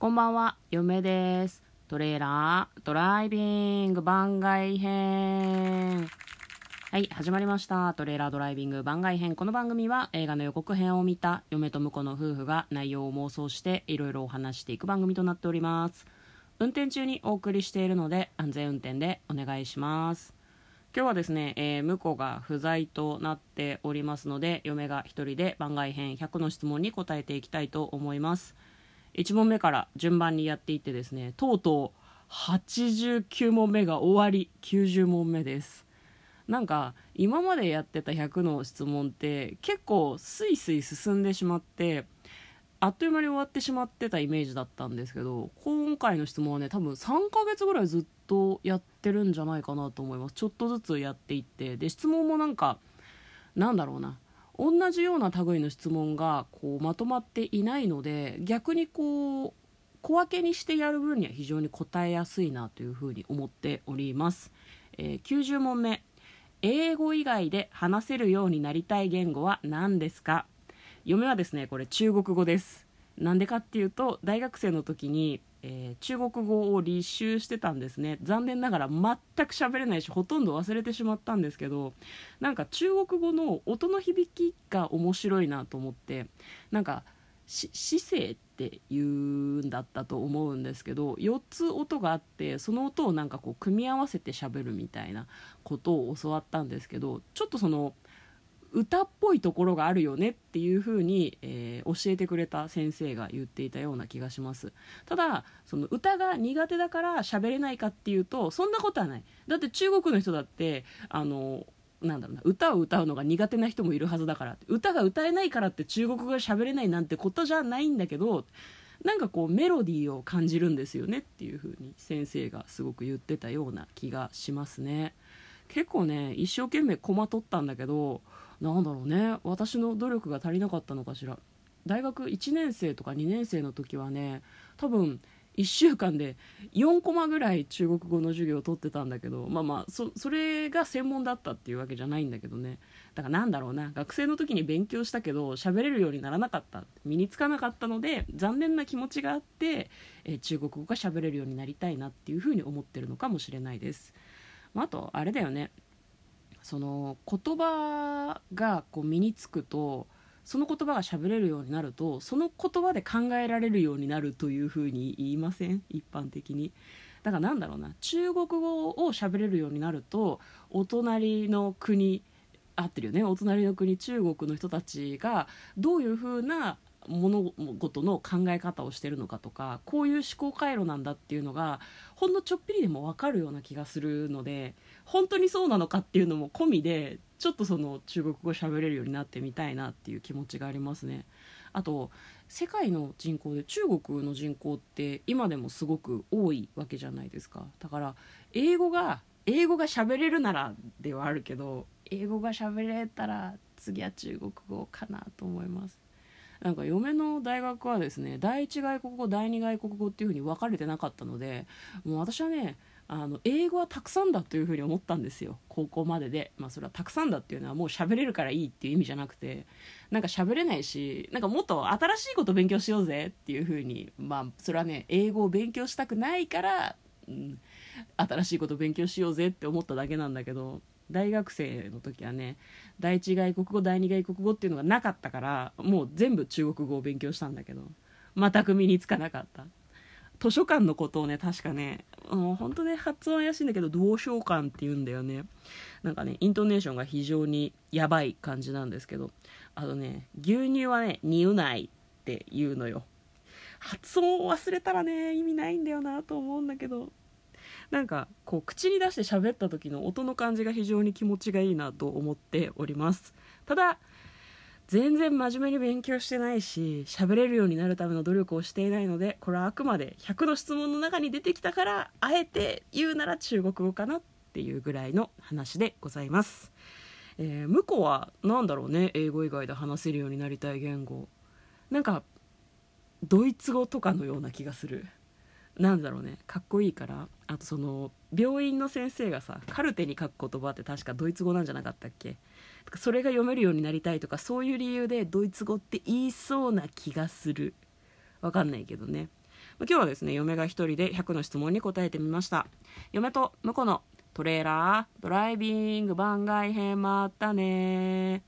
こんばんは、嫁です。トレーラードライビング番外編。はい、始まりました。トレーラードライビング番外編。この番組は映画の予告編を見た嫁と婿の夫婦が内容を妄想していろいろお話していく番組となっております。運転中にお送りしているので安全運転でお願いします。今日はですね、えー、婿が不在となっておりますので嫁が一人で番外編100の質問に答えていきたいと思います1問目から順番にやっていってですねとうとう89問目が終わり90問目です。なんか今までやってた100の質問って結構スイスイ進んでしまってあっという間に終わってしまってたイメージだったんですけど今回の質問はね多分3ヶ月ぐらいずっとやってるんじゃないかなと思います。ちょっとずつやっていってで質問もなんかなんだろうな。同じような類の質問がこうまとまっていないので逆にこう小分けにしてやる分には非常に答えやすいなというふうに思っております、えー90問目。英語以外で話せるようになりたい言語は何ですか？嫁はですねこれ中国語です。なんでかっていうと大学生の時に、えー中国語を履修してたんですね。残念ながら全く喋れないしほとんど忘れてしまったんですけどなんか中国語の音の響きが面白いなと思ってなんか姿勢って言うんだったと思うんですけど4つ音があってその音をなんかこう組み合わせて喋るみたいなことを教わったんですけどちょっとその歌っぽいところがあるよねっていうふうに、えー教えてくれた先生が言っていたような気がします。ただその歌が苦手だから喋れないかっていうとそんなことはない。だって中国の人だってあのなんだろうな歌を歌うのが苦手な人もいるはずだから歌が歌えないからって中国語が喋れないなんてことじゃないんだけどなんかこうメロディーを感じるんですよねっていうふうに先生がすごく言ってたような気がしますね結構ね一生懸命コマ取ったんだけどなんだろうね。私の努力が足りなかったのかしら。大学1年生とか2年生の時はね多分1週間で4コマぐらい中国語の授業を取ってたんだけどまあまあそそれが専門だったっていうわけじゃないんだけどね。だからなんだろうな。学生の時に勉強したけど喋れるようにならなかった。身につかなかったので残念な気持ちがあって、え中国語が喋れるようになりたいなっていうふうに思ってるのかもしれないです、まあ、あとあれだよね。その言葉がこう身につくとその言葉が喋れるようになるとその言葉で考えられるようになるというふうに言いません？一般的に。だからなんだろうな。中国語を喋れるようになるとお隣の国合ってるよね。お隣の国中国の人たちがどういうふうな物事の考え方をしてるのかとかこういう思考回路なんだっていうのがほんのちょっぴりでも分かるような気がするので本当にそうなのかっていうのも込みでちょっとその中国語喋れるようになってみたいなっていう気持ちがありますね。あと世界の人口で中国の人口って今でもすごく多いわけじゃないですか。だから英語が英語が喋れるならではあるけど英語が喋れたら次は中国語かなと思います。なんか嫁の大学はですね第一外国語第二外国語っていうふうに分かれてなかったのでもう私はねあの英語はたくさんだというふうに思ったんですよ。高校までで、まあ、それはたくさんだっていうのはもう喋れるからいいっていう意味じゃなくて。なんか喋れないしなんかもっと新しいこと勉強しようぜっていうふうにまあそれはね英語を勉強したくないから、うん、新しいこと勉強しようぜって思っただけなんだけど。大学生の時はね第一外国語第二外国語っていうのがなかったからもう全部中国語を勉強したんだけど全く身につかなかった。図書館のことをね確かねもう本当ね発音怪しいんだけど同書館って言うんだよね。なんかねイントネーションが非常にやばい感じなんですけどあとね牛乳はね乳ないって言うのよ。発音を忘れたらね意味ないんだよなと思うんだけど。なんかこう口に出して喋った時の音の感じが非常に気持ちがいいなと思っております。ただ全然真面目に勉強してないし喋れるようになるための努力をしていないのでこれはあくまで100の質問の中に出てきたからあえて言うなら中国語かなっていうぐらいの話でございます、えー向こうは何だろうね英語以外で話せるようになりたい言語。なんかドイツ語とかのような気がする。なんだろうね。かっこいいから。あとその病院の先生がさカルテに書く言葉って確かドイツ語なんじゃなかったっけ？それが読めるようになりたいとかそういう理由でドイツ語って言いそうな気がする。わかんないけどね。今日はですね嫁が一人で100の質問に答えてみました。嫁と婿のトレーラードライビング番外編まったね。